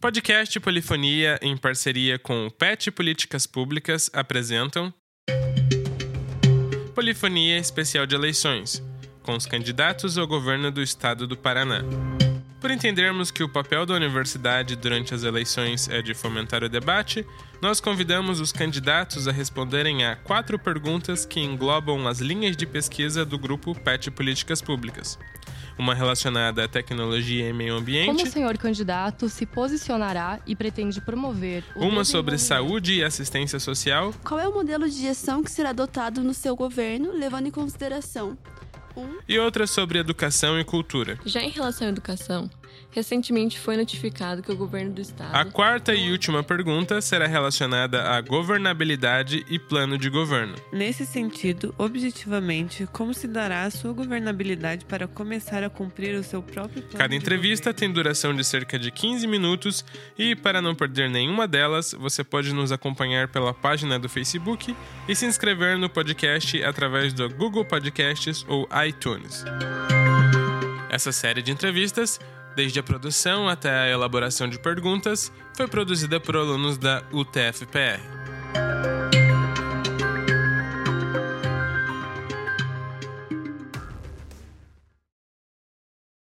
Podcast Polifonia, em parceria com PET Políticas Públicas, apresentam Polifonia Especial de Eleições, com os candidatos ao governo do estado do Paraná. Por entendermos que o papel da universidade durante as eleições é de fomentar o debate, nós convidamos os candidatos a responderem a quatro perguntas que englobam as linhas de pesquisa do grupo PET Políticas Públicas uma relacionada à tecnologia e meio ambiente. Como o senhor candidato se posicionará e pretende promover uma sobre saúde e assistência social. Qual é o modelo de gestão que será adotado no seu governo, levando em consideração um... e outra sobre educação e cultura. Já em relação à educação, recentemente foi notificado que o governo do estado. A quarta e última pergunta será relacionada à governabilidade e plano de governo. Nesse sentido, objetivamente, como se dará a sua governabilidade para começar a cumprir o seu próprio plano? Cada entrevista tem duração de cerca de 15 minutos e, para não perder nenhuma delas, você pode nos acompanhar pela página do Facebook e se inscrever no podcast através do Google Podcasts ou iTunes. Essa série de entrevistas desde a produção até a elaboração de perguntas, foi produzida por alunos da UTFPR.